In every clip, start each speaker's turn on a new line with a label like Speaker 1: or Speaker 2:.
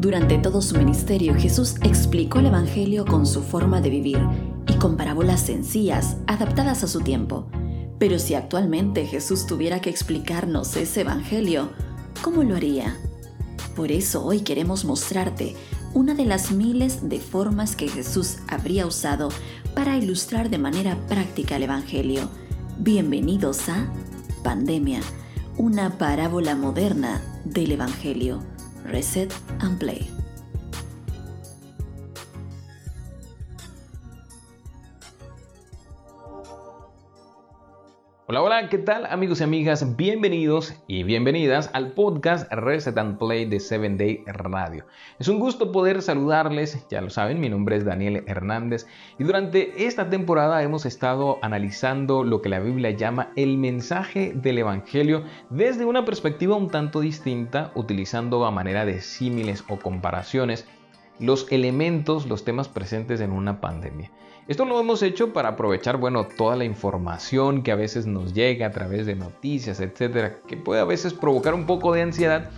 Speaker 1: Durante todo su ministerio, Jesús explicó el Evangelio con su forma de vivir y con parábolas sencillas, adaptadas a su tiempo. Pero si actualmente Jesús tuviera que explicarnos ese Evangelio, ¿cómo lo haría? Por eso hoy queremos mostrarte una de las miles de formas que Jesús habría usado para ilustrar de manera práctica el Evangelio. Bienvenidos a Pandemia, una parábola moderna del Evangelio. Reset and Play.
Speaker 2: Hola, hola, ¿qué tal amigos y amigas? Bienvenidos y bienvenidas al podcast Reset and Play de 7 Day Radio. Es un gusto poder saludarles, ya lo saben, mi nombre es Daniel Hernández y durante esta temporada hemos estado analizando lo que la Biblia llama el mensaje del Evangelio desde una perspectiva un tanto distinta, utilizando a manera de símiles o comparaciones los elementos, los temas presentes en una pandemia. Esto lo hemos hecho para aprovechar, bueno, toda la información que a veces nos llega a través de noticias, etcétera, que puede a veces provocar un poco de ansiedad,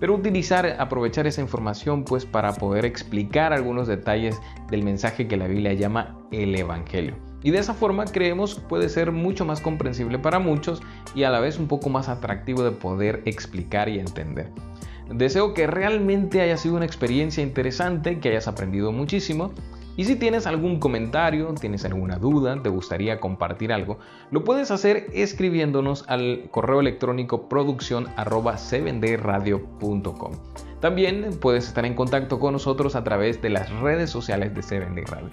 Speaker 2: pero utilizar, aprovechar esa información pues para poder explicar algunos detalles del mensaje que la Biblia llama el Evangelio. Y de esa forma creemos puede ser mucho más comprensible para muchos y a la vez un poco más atractivo de poder explicar y entender. Deseo que realmente haya sido una experiencia interesante, que hayas aprendido muchísimo. Y si tienes algún comentario, tienes alguna duda, te gustaría compartir algo, lo puedes hacer escribiéndonos al correo electrónico producción También puedes estar en contacto con nosotros a través de las redes sociales de 7 Radio.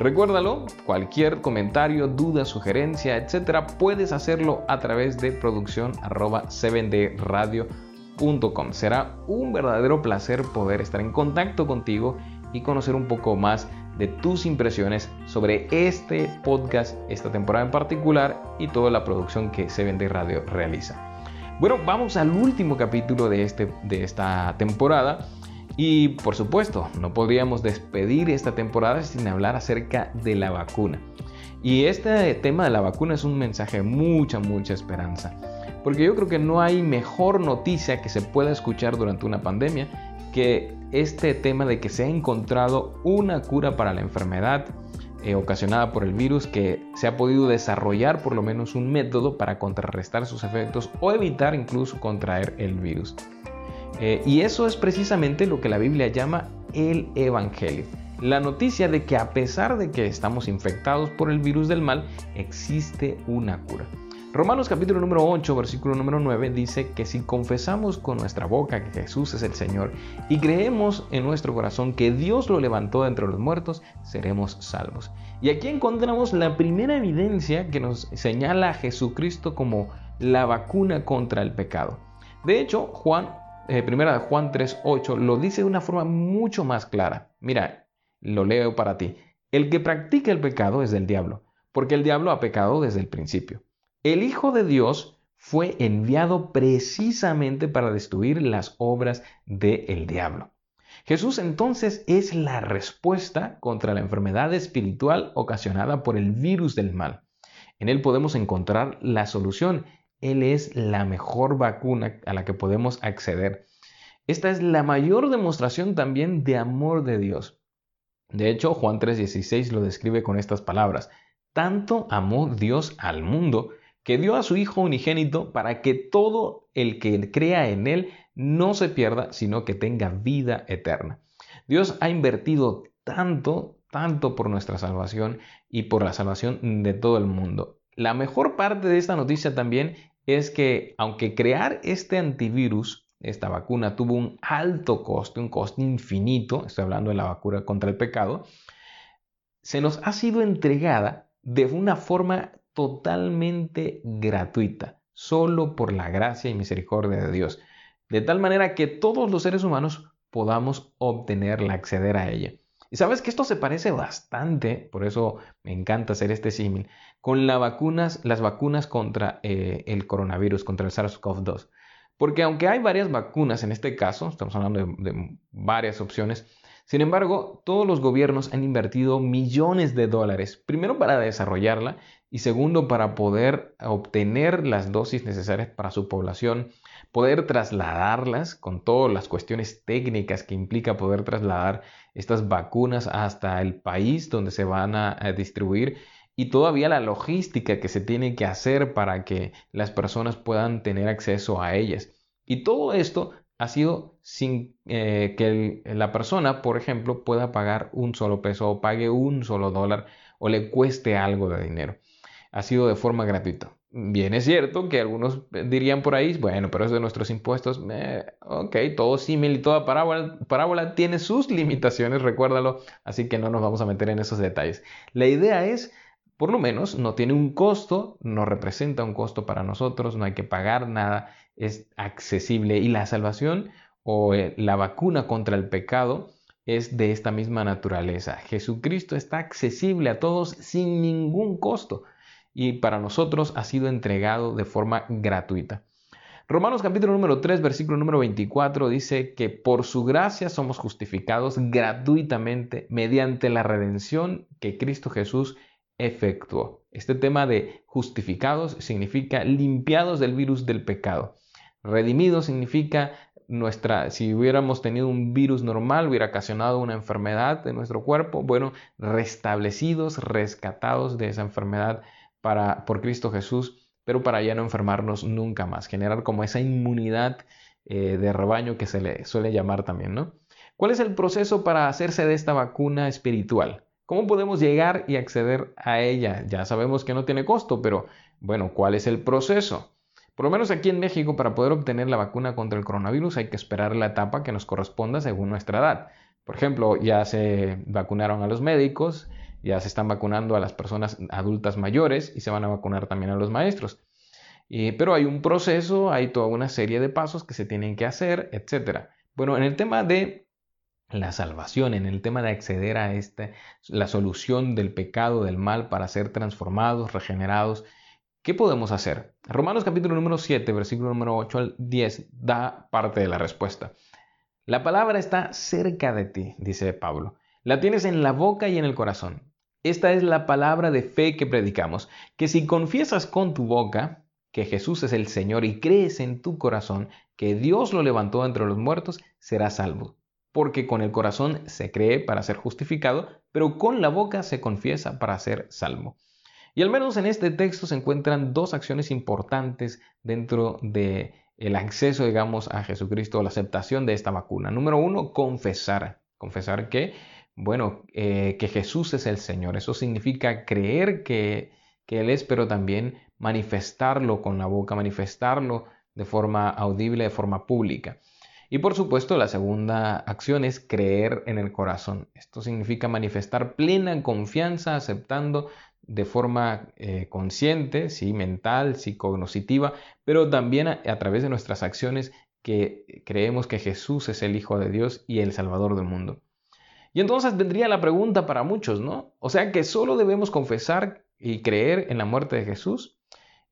Speaker 2: Recuérdalo, cualquier comentario, duda, sugerencia, etcétera, puedes hacerlo a través de producción 7dradio.com. Será un verdadero placer poder estar en contacto contigo y conocer un poco más de tus impresiones sobre este podcast, esta temporada en particular y toda la producción que Se Vende Radio realiza. Bueno, vamos al último capítulo de, este, de esta temporada y por supuesto no podríamos despedir esta temporada sin hablar acerca de la vacuna. Y este tema de la vacuna es un mensaje de mucha, mucha esperanza. Porque yo creo que no hay mejor noticia que se pueda escuchar durante una pandemia que este tema de que se ha encontrado una cura para la enfermedad eh, ocasionada por el virus, que se ha podido desarrollar por lo menos un método para contrarrestar sus efectos o evitar incluso contraer el virus. Eh, y eso es precisamente lo que la Biblia llama el Evangelio. La noticia de que a pesar de que estamos infectados por el virus del mal, existe una cura. Romanos capítulo número 8, versículo número 9 dice que si confesamos con nuestra boca que Jesús es el Señor y creemos en nuestro corazón que Dios lo levantó de entre los muertos, seremos salvos. Y aquí encontramos la primera evidencia que nos señala a Jesucristo como la vacuna contra el pecado. De hecho, Juan, eh, primera de Juan 3.8 lo dice de una forma mucho más clara. Mira, lo leo para ti. El que practica el pecado es del diablo, porque el diablo ha pecado desde el principio. El Hijo de Dios fue enviado precisamente para destruir las obras del diablo. Jesús entonces es la respuesta contra la enfermedad espiritual ocasionada por el virus del mal. En Él podemos encontrar la solución. Él es la mejor vacuna a la que podemos acceder. Esta es la mayor demostración también de amor de Dios. De hecho, Juan 3:16 lo describe con estas palabras. Tanto amó Dios al mundo que dio a su Hijo unigénito para que todo el que crea en Él no se pierda, sino que tenga vida eterna. Dios ha invertido tanto, tanto por nuestra salvación y por la salvación de todo el mundo. La mejor parte de esta noticia también es que aunque crear este antivirus, esta vacuna, tuvo un alto coste, un coste infinito, estoy hablando de la vacuna contra el pecado, se nos ha sido entregada de una forma totalmente gratuita, solo por la gracia y misericordia de Dios, de tal manera que todos los seres humanos podamos obtenerla, acceder a ella. Y sabes que esto se parece bastante, por eso me encanta hacer este símil, con las vacunas, las vacunas contra eh, el coronavirus, contra el SARS-CoV-2. Porque aunque hay varias vacunas en este caso, estamos hablando de varias opciones, Sin embargo, todos los gobiernos han invertido millones de dólares, primero para desarrollarla y segundo para poder obtener las dosis necesarias para su población, poder trasladarlas con todas las cuestiones técnicas que implica poder trasladar estas vacunas hasta el país donde se van a, distribuir y todavía la logística que se tiene que hacer para que las personas puedan tener acceso a ellas. Y todo esto ha sido sin eh, que la persona, por ejemplo, pueda pagar un solo peso o pague un solo dólar o le cueste algo de dinero. Ha sido de forma gratuita. Bien, es cierto que algunos dirían por ahí, bueno, pero es de nuestros impuestos. Eh, ok, todo símil y toda parábola, parábola tiene sus limitaciones, recuérdalo, así que no nos vamos a meter en esos detalles. La idea es, por lo menos, no tiene un costo, no representa un costo para nosotros, no hay que pagar nada es accesible y la salvación o eh, la vacuna contra el pecado es de esta misma naturaleza. Jesucristo está accesible a todos sin ningún costo y para nosotros ha sido entregado de forma gratuita. Romanos capítulo número 3, versículo número 24 dice que por su gracia somos justificados gratuitamente mediante la redención que Cristo Jesús efectuó. Este tema de justificados significa limpiados del virus del pecado. Redimido significa nuestra, si hubiéramos tenido un virus normal, hubiera ocasionado una enfermedad de nuestro cuerpo, bueno, restablecidos, rescatados de esa enfermedad para, por Cristo Jesús, pero para ya no enfermarnos nunca más, generar como esa inmunidad eh, de rebaño que se le suele llamar también, ¿no? ¿Cuál es el proceso para hacerse de esta vacuna espiritual? ¿Cómo podemos llegar y acceder a ella? Ya sabemos que no tiene costo, pero bueno, ¿cuál es el proceso? Por lo menos aquí en México, para poder obtener la vacuna contra el coronavirus hay que esperar la etapa que nos corresponda según nuestra edad. Por ejemplo, ya se vacunaron a los médicos, ya se están vacunando a las personas adultas mayores y se van a vacunar también a los maestros. pero hay un proceso, hay toda una serie de pasos que se tienen que hacer, etc. Bueno, en el tema de la salvación, en el tema de acceder a esta, la solución del pecado, del mal, para ser transformados, regenerados ¿Qué podemos hacer? Romanos capítulo número 7, versículo número 8 al 10 da parte de la respuesta. La palabra está cerca de ti, dice Pablo. La tienes en la boca y en el corazón. Esta es la palabra de fe que predicamos, que si confiesas con tu boca que Jesús es el Señor y crees en tu corazón que Dios lo levantó entre los muertos, serás salvo. Porque con el corazón se cree para ser justificado, pero con la boca se confiesa para ser salvo. Y al menos en este texto se encuentran dos acciones importantes dentro de el acceso, digamos, a Jesucristo, la aceptación de esta vacuna. Número uno, confesar. Confesar que, bueno, eh, que Jesús es el Señor. Eso significa creer que, que Él es, pero también manifestarlo con la boca, manifestarlo de forma audible, de forma pública. Y por supuesto, la segunda acción es creer en el corazón. Esto significa manifestar plena confianza, aceptando de forma eh, consciente, sí, mental, psicognoscitiva, pero también a, través de nuestras acciones que creemos que Jesús es el Hijo de Dios y el Salvador del mundo. Y entonces vendría la pregunta para muchos, ¿no? O sea que solo debemos confesar y creer en la muerte de Jesús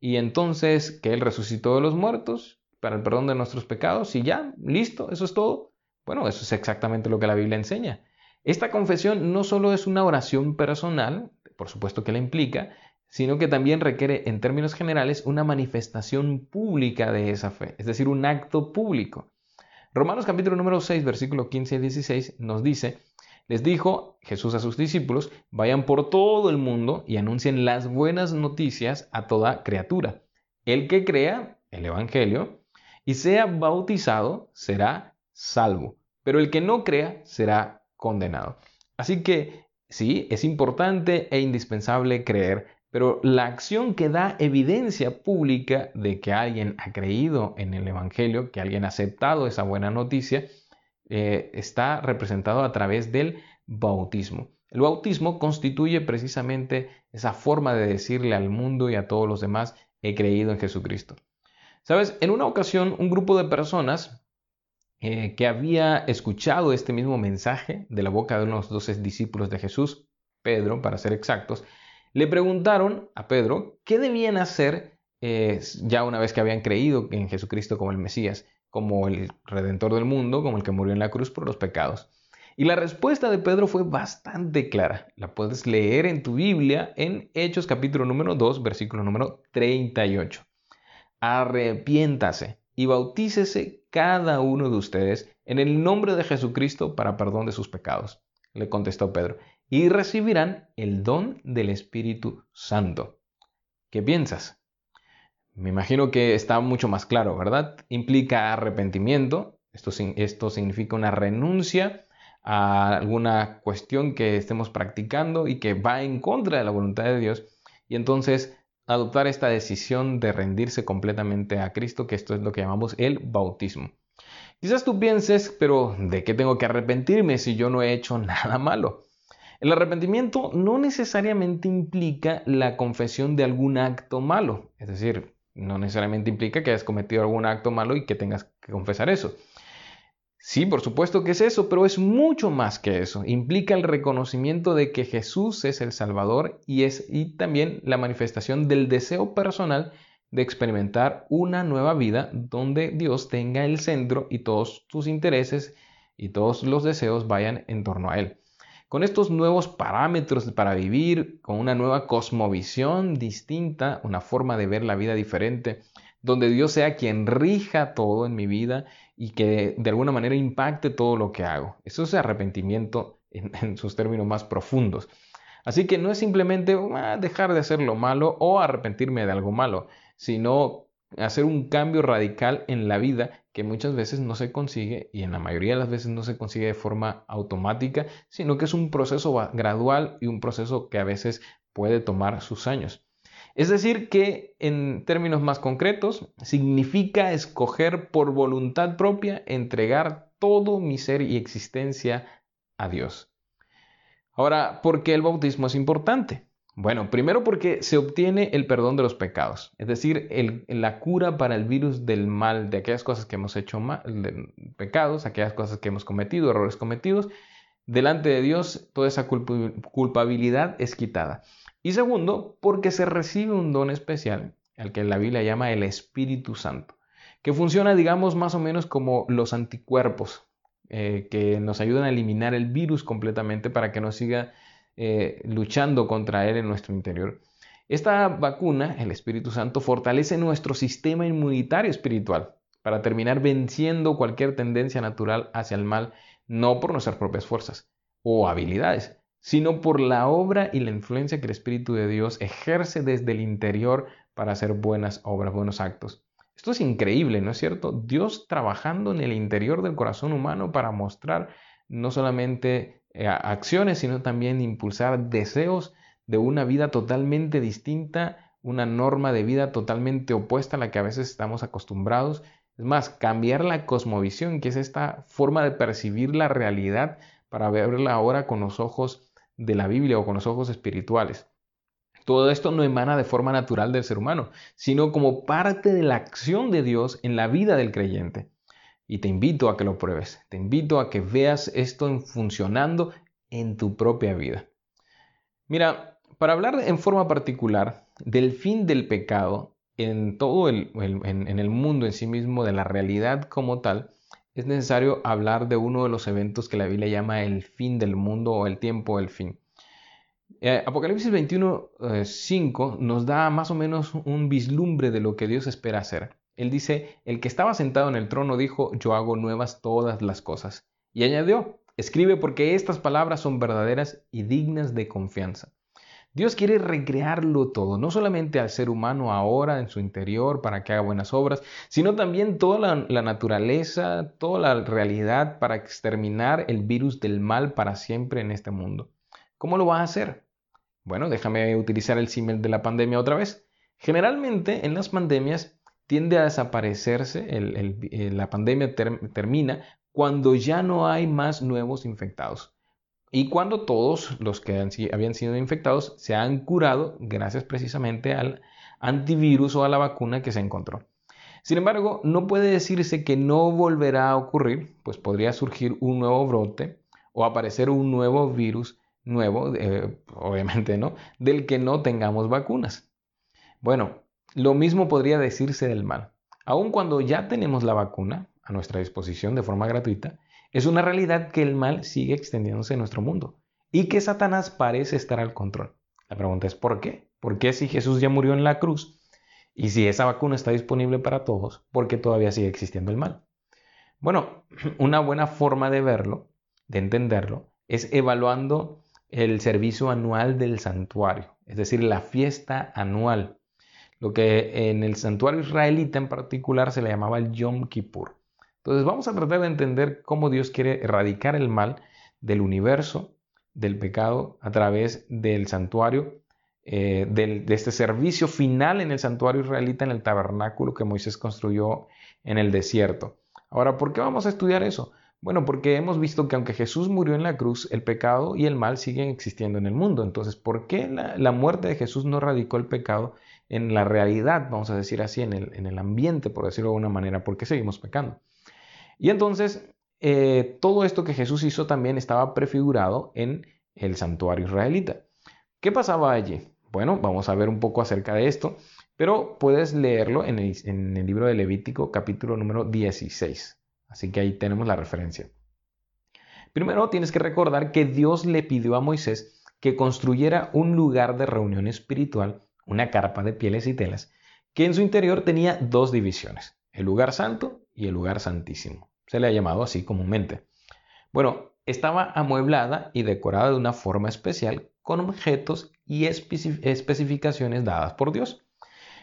Speaker 2: y entonces que Él resucitó de los muertos para el perdón de nuestros pecados y ya, listo, eso es todo. Bueno, eso es exactamente lo que la Biblia enseña. Esta confesión no solo es una oración personal, por supuesto que la implica, sino que también requiere en términos generales una manifestación pública de esa fe, es decir, un acto público. Romanos capítulo número 6, versículo 15 y 16 nos dice, les dijo Jesús a sus discípulos, vayan por todo el mundo y anuncien las buenas noticias a toda criatura. El que crea el Evangelio y sea bautizado será salvo, pero el que no crea será condenado. Así que Sí, es importante e indispensable creer, pero la acción que da evidencia pública de que alguien ha creído en el Evangelio, que alguien ha aceptado esa buena noticia, eh, está representado a través del bautismo. El bautismo constituye precisamente esa forma de decirle al mundo y a todos los demás, he creído en Jesucristo. Sabes, en una ocasión un grupo de personas eh, que había escuchado este mismo mensaje de la boca de unos doce discípulos de Jesús, Pedro, para ser exactos, le preguntaron a Pedro qué debían hacer eh, ya una vez que habían creído en Jesucristo como el Mesías, como el Redentor del mundo, como el que murió en la cruz por los pecados. Y la respuesta de Pedro fue bastante clara. La puedes leer en tu Biblia en Hechos capítulo número 2, versículo número 38. Arrepiéntase y bautícese cada uno de ustedes en el nombre de Jesucristo para perdón de sus pecados, le contestó Pedro, y recibirán el don del Espíritu Santo. ¿Qué piensas? Me imagino que está mucho más claro, ¿verdad? Implica arrepentimiento, esto, esto significa una renuncia a alguna cuestión que estemos practicando y que va en contra de la voluntad de Dios, y entonces adoptar esta decisión de rendirse completamente a Cristo, que esto es lo que llamamos el bautismo. Quizás tú pienses, pero ¿de qué tengo que arrepentirme si yo no he hecho nada malo? El arrepentimiento no necesariamente implica la confesión de algún acto malo, es decir, no necesariamente implica que hayas cometido algún acto malo y que tengas que confesar eso. Sí, por supuesto que es eso, pero es mucho más que eso. Implica el reconocimiento de que Jesús es el Salvador y es y también la manifestación del deseo personal de experimentar una nueva vida donde Dios tenga el centro y todos tus intereses y todos los deseos vayan en torno a Él. Con estos nuevos parámetros para vivir, con una nueva cosmovisión distinta, una forma de ver la vida diferente, donde Dios sea quien rija todo en mi vida y que de alguna manera impacte todo lo que hago. Eso es arrepentimiento en, sus términos más profundos. Así que no es simplemente ah, dejar de hacer lo malo o arrepentirme de algo malo, sino hacer un cambio radical en la vida que muchas veces no se consigue y en la mayoría de las veces no se consigue de forma automática, sino que es un proceso gradual y un proceso que a veces puede tomar sus años. Es decir, que en términos más concretos, significa escoger por voluntad propia entregar todo mi ser y existencia a Dios. Ahora, ¿por qué el bautismo es importante? Bueno, primero porque se obtiene el perdón de los pecados, es decir, la cura para el virus del mal, de aquellas cosas que hemos hecho mal, pecados, aquellas cosas que hemos cometido, errores cometidos. Delante de Dios, toda esa culpabilidad es quitada. Y segundo, porque se recibe un don especial, al que la Biblia llama el Espíritu Santo, que funciona, digamos, más o menos como los anticuerpos, eh, que nos ayudan a eliminar el virus completamente para que no siga eh, luchando contra él en nuestro interior. Esta vacuna, el Espíritu Santo, fortalece nuestro sistema inmunitario espiritual para terminar venciendo cualquier tendencia natural hacia el mal, no por nuestras propias fuerzas o habilidades, sino por la obra y la influencia que el Espíritu de Dios ejerce desde el interior para hacer buenas obras, buenos actos. Esto es increíble, ¿no es cierto? Dios trabajando en el interior del corazón humano para mostrar no solamente eh, acciones, sino también impulsar deseos de una vida totalmente distinta, una norma de vida totalmente opuesta a la que a veces estamos acostumbrados. Es más, cambiar la cosmovisión, que es esta forma de percibir la realidad para verla ahora con los ojos de la Biblia o con los ojos espirituales. Todo esto no emana de forma natural del ser humano, sino como parte de la acción de Dios en la vida del creyente. Y te invito a que lo pruebes, te invito a que veas esto funcionando en tu propia vida. Mira, para hablar en forma particular del fin del pecado en todo el, en el mundo en sí mismo, de la realidad como tal, es necesario hablar de uno de los eventos que la Biblia llama el fin del mundo o el tiempo del fin. Eh, Apocalipsis 21, 5 eh, nos da más o menos un vislumbre de lo que Dios espera hacer. Él dice, el que estaba sentado en el trono dijo, yo hago nuevas todas las cosas. Y añadió, escribe porque estas palabras son verdaderas y dignas de confianza. Dios quiere recrearlo todo, no solamente al ser humano ahora en su interior para que haga buenas obras, sino también toda la, naturaleza, toda la realidad para exterminar el virus del mal para siempre en este mundo. ¿Cómo lo va a hacer? Bueno, déjame utilizar el símil de la pandemia otra vez. Generalmente en las pandemias tiende a desaparecerse, la pandemia termina cuando ya no hay más nuevos infectados y cuando todos los que habían sido infectados se han curado gracias precisamente al antivirus o a la vacuna que se encontró. Sin embargo, no puede decirse que no volverá a ocurrir, pues podría surgir un nuevo brote o aparecer un nuevo virus nuevo, eh, obviamente no, del que no tengamos vacunas. Bueno, lo mismo podría decirse del mal. Aun cuando ya tenemos la vacuna a nuestra disposición de forma gratuita, Es una realidad que el mal sigue extendiéndose en nuestro mundo y que Satanás parece estar al control. La pregunta es ¿por qué? ¿Por qué si Jesús ya murió en la cruz y si esa vacuna está disponible para todos, por qué todavía sigue existiendo el mal? Bueno, una buena forma de verlo, de entenderlo, es evaluando el servicio anual del santuario, es decir, la fiesta anual, lo que en el santuario israelita en particular se le llamaba el Yom Kippur. Entonces vamos a tratar de entender cómo Dios quiere erradicar el mal del universo, del pecado, a través del santuario, eh, de este servicio final en el santuario israelita, en el tabernáculo que Moisés construyó en el desierto. Ahora, ¿por qué vamos a estudiar eso? Bueno, porque hemos visto que aunque Jesús murió en la cruz, el pecado y el mal siguen existiendo en el mundo. Entonces, ¿por qué la, muerte de Jesús no radicó el pecado en la realidad, vamos a decir así, en el, en el ambiente, por decirlo de alguna manera? ¿Por qué seguimos pecando? Y entonces, eh, todo esto que Jesús hizo también estaba prefigurado en el santuario israelita. ¿Qué pasaba allí? Bueno, vamos a ver un poco acerca de esto, pero puedes leerlo en el, en el libro de Levítico capítulo número 16. Así que ahí tenemos la referencia. Primero tienes que recordar que Dios le pidió a Moisés que construyera un lugar de reunión espiritual, una carpa de pieles y telas, que en su interior tenía dos divisiones, el lugar santo y el lugar santísimo. Se le ha llamado así comúnmente. Bueno, estaba amueblada y decorada de una forma especial con objetos y especificaciones dadas por Dios.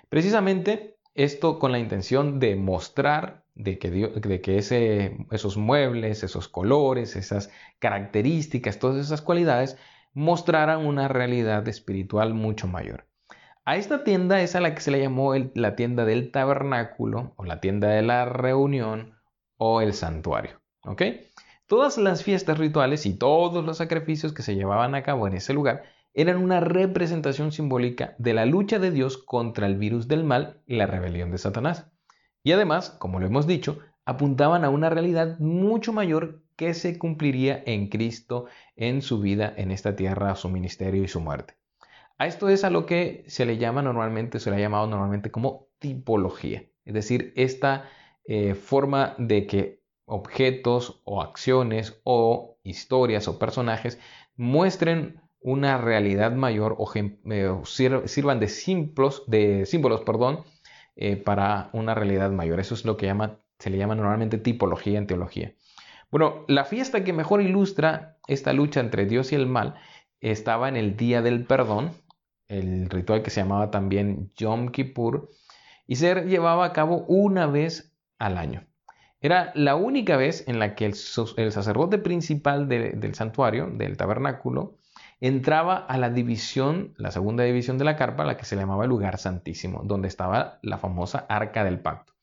Speaker 2: Precisamente esto con la intención de mostrar de que, de que ese, esos muebles, esos colores, esas características, todas esas cualidades mostraran una realidad espiritual mucho mayor. A esta tienda es a la que se le llamó la tienda del tabernáculo o la tienda de la reunión o el santuario. ¿ok? Todas las fiestas rituales y todos los sacrificios que se llevaban a cabo en ese lugar eran una representación simbólica de la lucha de Dios contra el virus del mal y la rebelión de Satanás. Y además, como lo hemos dicho, apuntaban a una realidad mucho mayor que se cumpliría en Cristo en su vida en esta tierra, su ministerio y su muerte. A esto es a lo que se le llama normalmente, se le ha llamado normalmente como tipología, es decir, esta eh, forma de que objetos o acciones o historias o personajes muestren una realidad mayor o eh, sirvan de, símbolos eh, para una realidad mayor. Eso es lo que se le llama normalmente tipología en teología. Bueno, la fiesta que mejor ilustra esta lucha entre Dios y el mal estaba en el Día del Perdón, el ritual que se llamaba también Yom Kippur, y se llevaba a cabo una vez al año. Era la única vez en la que el, sacerdote principal del santuario, del tabernáculo, entraba a la división, la segunda división de la carpa, la que se llamaba el lugar santísimo, donde estaba la famosa arca del pacto.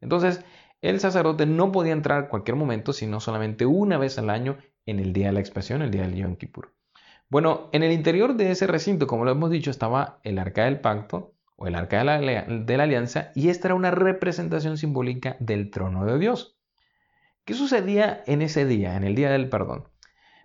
Speaker 2: Entonces, el sacerdote no podía entrar en cualquier momento, sino solamente una vez al año en el día de la expiación, el día del Yom Kippur. Bueno, en el interior de ese recinto, como lo hemos dicho, estaba el arca del pacto o el arca de la, alianza, y esta era una representación simbólica del trono de Dios. ¿Qué sucedía en ese día, en el día del perdón?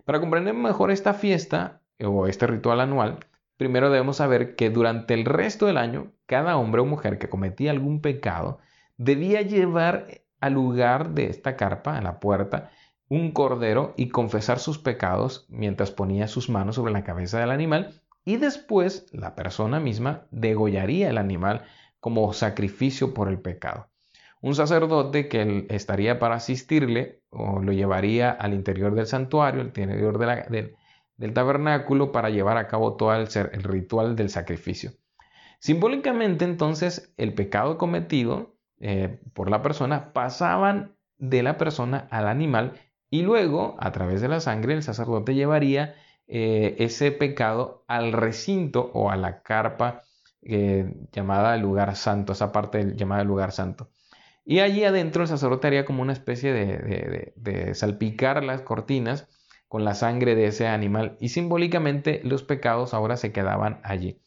Speaker 2: Para comprender mejor esta fiesta, o este ritual anual, primero debemos saber que durante el resto del año, cada hombre o mujer que cometía algún pecado debía llevar al lugar de esta carpa, a la puerta, un cordero y confesar sus pecados mientras ponía sus manos sobre la cabeza del animal y después la persona misma degollaría el animal como sacrificio por el pecado. Un sacerdote que estaría para asistirle o lo llevaría al interior del santuario, al interior del tabernáculo para llevar a cabo todo el, el ritual del sacrificio. Simbólicamente entonces el pecado cometido eh, por la persona pasaban de la persona al animal y luego a través de la sangre el sacerdote llevaría eh, ese pecado al recinto o a la carpa eh, llamada lugar santo, esa parte llamada lugar santo. Y allí adentro el sacerdote haría como una especie de salpicar las cortinas con la sangre de ese animal y simbólicamente los pecados ahora se quedaban allí.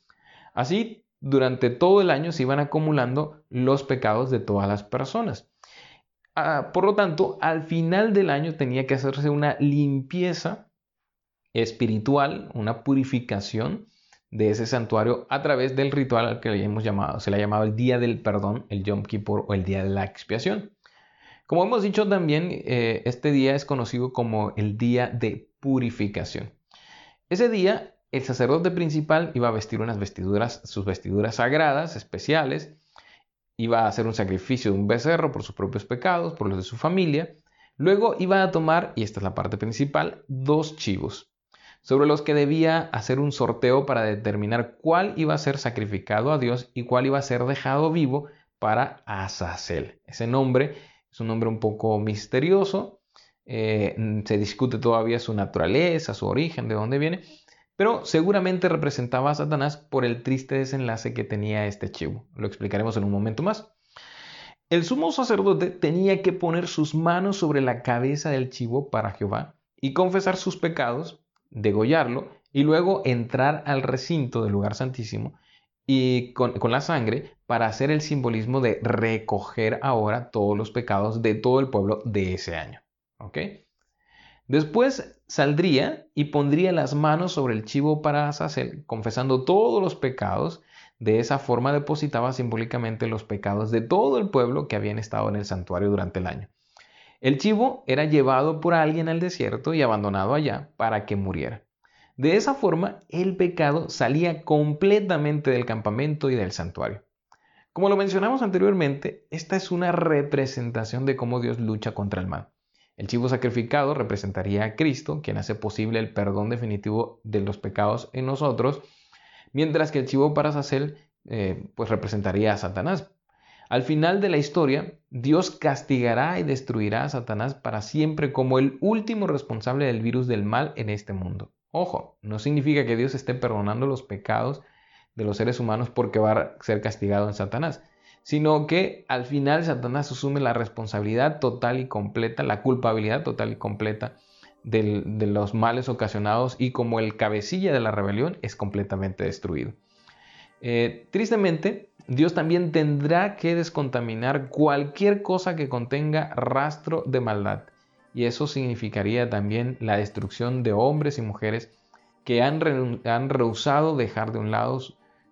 Speaker 2: Así, durante todo el año se iban acumulando los pecados de todas las personas. Ah, por lo tanto, al final del año tenía que hacerse una limpieza espiritual, una purificación de ese santuario a través del ritual al que le hemos llamado, se le ha llamado el día del perdón, el Yom Kippur o el día de la expiación. Como hemos dicho también, eh, este día es conocido como el día de purificación. Ese día, el sacerdote principal iba a vestir unas vestiduras, sus vestiduras sagradas, especiales, iba a hacer un sacrificio de un becerro por sus propios pecados, por los de su familia. Luego iba a tomar, y esta es la parte principal, dos chivos, sobre los que debía hacer un sorteo para determinar cuál iba a ser sacrificado a Dios y cuál iba a ser dejado vivo para Azazel. Ese nombre es un nombre un poco misterioso, eh, se discute todavía su naturaleza, su origen, de dónde viene, pero seguramente representaba a Satanás por el triste desenlace que tenía este chivo. Lo explicaremos en un momento más. El sumo sacerdote tenía que poner sus manos sobre la cabeza del chivo para Jehová y confesar sus pecados, degollarlo y luego entrar al recinto del lugar santísimo y con, la sangre para hacer el simbolismo de recoger ahora todos los pecados de todo el pueblo de ese año. Después saldría y pondría las manos sobre el chivo para Azazel, confesando todos los pecados. De esa forma depositaba simbólicamente los pecados de todo el pueblo que habían estado en el santuario durante el año. El chivo era llevado por alguien al desierto y abandonado allá para que muriera. De esa forma, el pecado salía completamente del campamento y del santuario. Como lo mencionamos anteriormente, esta es una representación de cómo Dios lucha contra el mal. El chivo sacrificado representaría a Cristo, quien hace posible el perdón definitivo de los pecados en nosotros, mientras que el chivo para Sacel eh, pues representaría a Satanás. Al final de la historia, Dios castigará y destruirá a Satanás para siempre como el último responsable del virus del mal en este mundo. Ojo, no significa que Dios esté perdonando los pecados de los seres humanos porque va a ser castigado en Satanás sino que al final Satanás asume la responsabilidad total y completa, la culpabilidad total y completa de los males ocasionados y como el cabecilla de la rebelión es completamente destruido. Eh, tristemente, Dios también tendrá que descontaminar cualquier cosa que contenga rastro de maldad. Y eso significaría también la destrucción de hombres y mujeres que han, rehusado dejar de un lado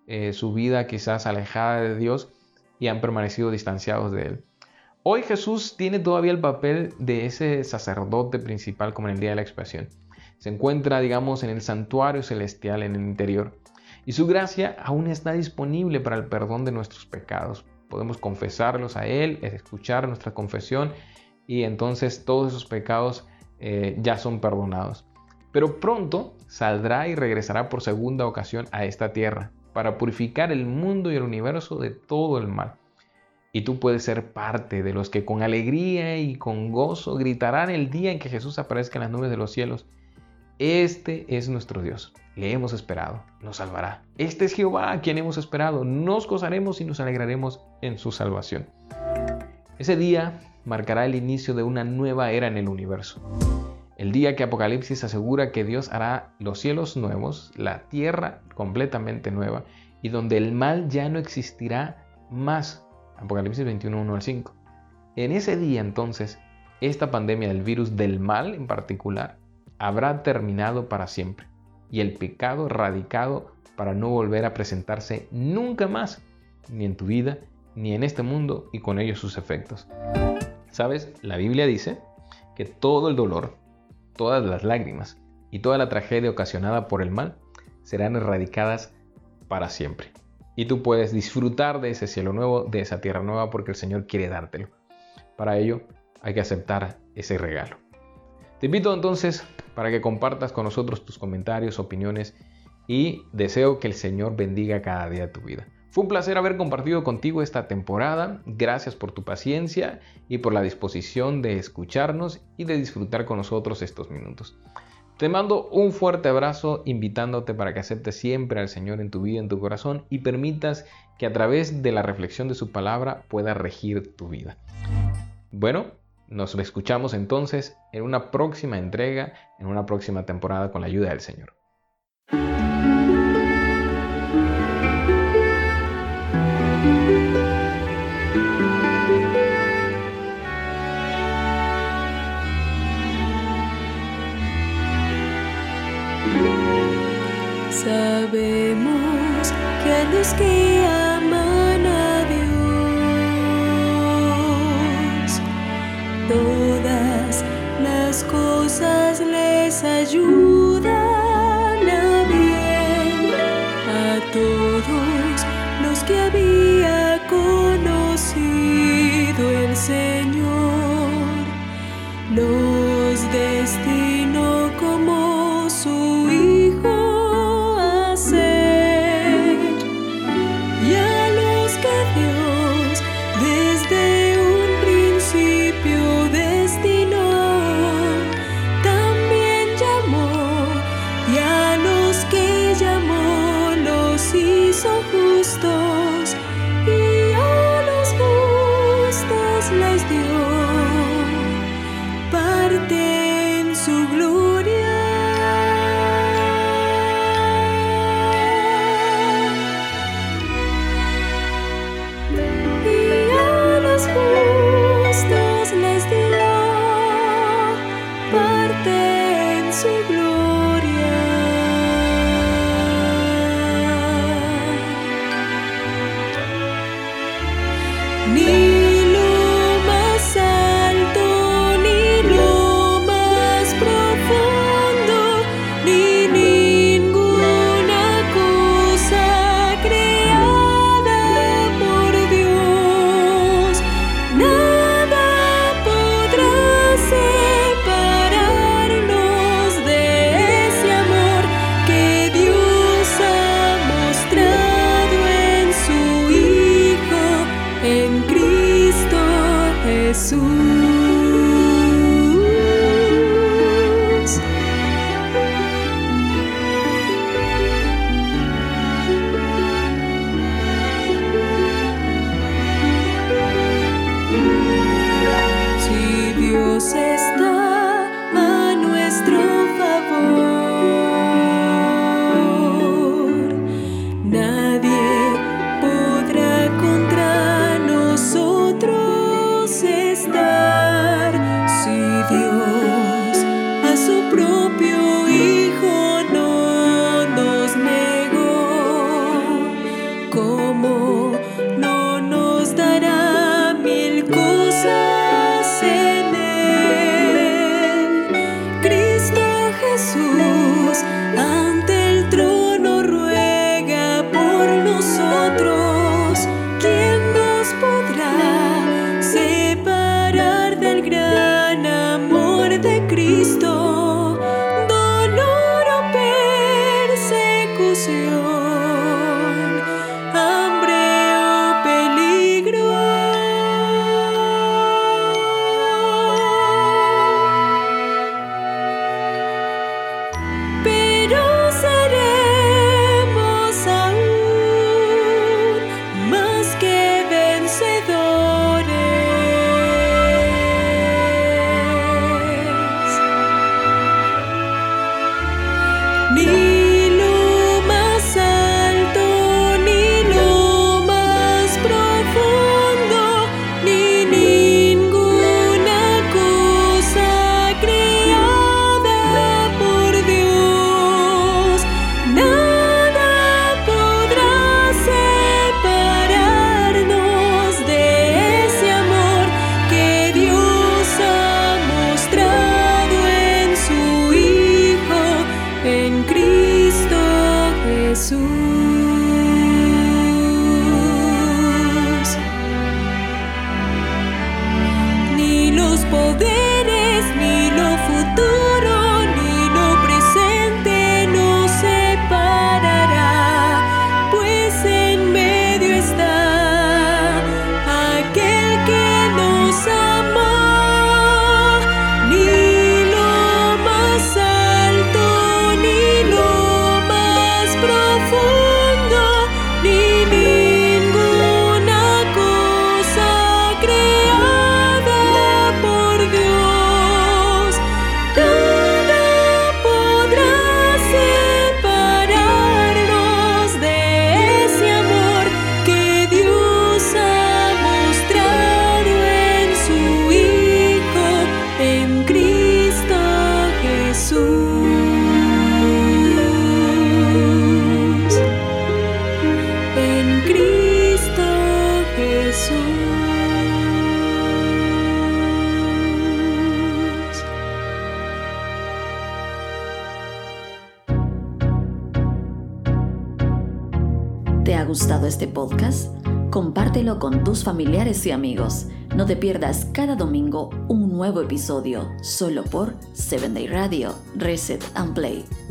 Speaker 2: eh, su vida quizás alejada de Dios y han permanecido distanciados de él. Hoy Jesús tiene todavía el papel de ese sacerdote principal como en el día de la expiación. Se encuentra, digamos, en el santuario celestial en el interior y su gracia aún está disponible para el perdón de nuestros pecados. Podemos confesarlos a Él, escuchar nuestra confesión y entonces todos esos pecados eh, ya son perdonados. Pero pronto saldrá y regresará por segunda ocasión a esta tierra para purificar el mundo y el universo de todo el mal. Y tú puedes ser parte de los que con alegría y con gozo gritarán el día en que Jesús aparezca en las nubes de los cielos. Este es nuestro Dios. Le hemos esperado. Nos salvará. Este es Jehová a quien hemos esperado. Nos gozaremos y nos alegraremos en su salvación. Ese día marcará el inicio de una nueva era en el universo. El día que Apocalipsis asegura que Dios hará los cielos nuevos, la tierra completamente nueva, y donde el mal ya no existirá más. Apocalipsis 21, 1 al 5. En ese día entonces, esta pandemia del virus del mal en particular habrá terminado para siempre y el pecado erradicado para no volver a presentarse nunca más, ni en tu vida, ni en este mundo y con ellos sus efectos. ¿Sabes? La Biblia dice que todo el dolor, todas las lágrimas y toda la tragedia ocasionada por el mal serán erradicadas para siempre. Y tú puedes disfrutar de ese cielo nuevo, de esa tierra nueva, porque el Señor quiere dártelo. Para ello hay que aceptar ese regalo. Te invito entonces para que compartas con nosotros tus comentarios, opiniones y deseo que el Señor bendiga cada día de tu vida. Fue un placer haber compartido contigo esta temporada. Gracias por tu paciencia y por la disposición de escucharnos y de disfrutar con nosotros estos minutos. Te mando un fuerte abrazo invitándote para que aceptes siempre al Señor en tu vida, en tu corazón y permitas que a través de la reflexión de su palabra pueda regir tu vida. Bueno, nos escuchamos entonces en una próxima entrega, en una próxima temporada con la ayuda del Señor.
Speaker 3: Sabemos que a los
Speaker 1: familiares y amigos. No te pierdas cada domingo un nuevo episodio, solo por 7 Day Radio, Reset and Play.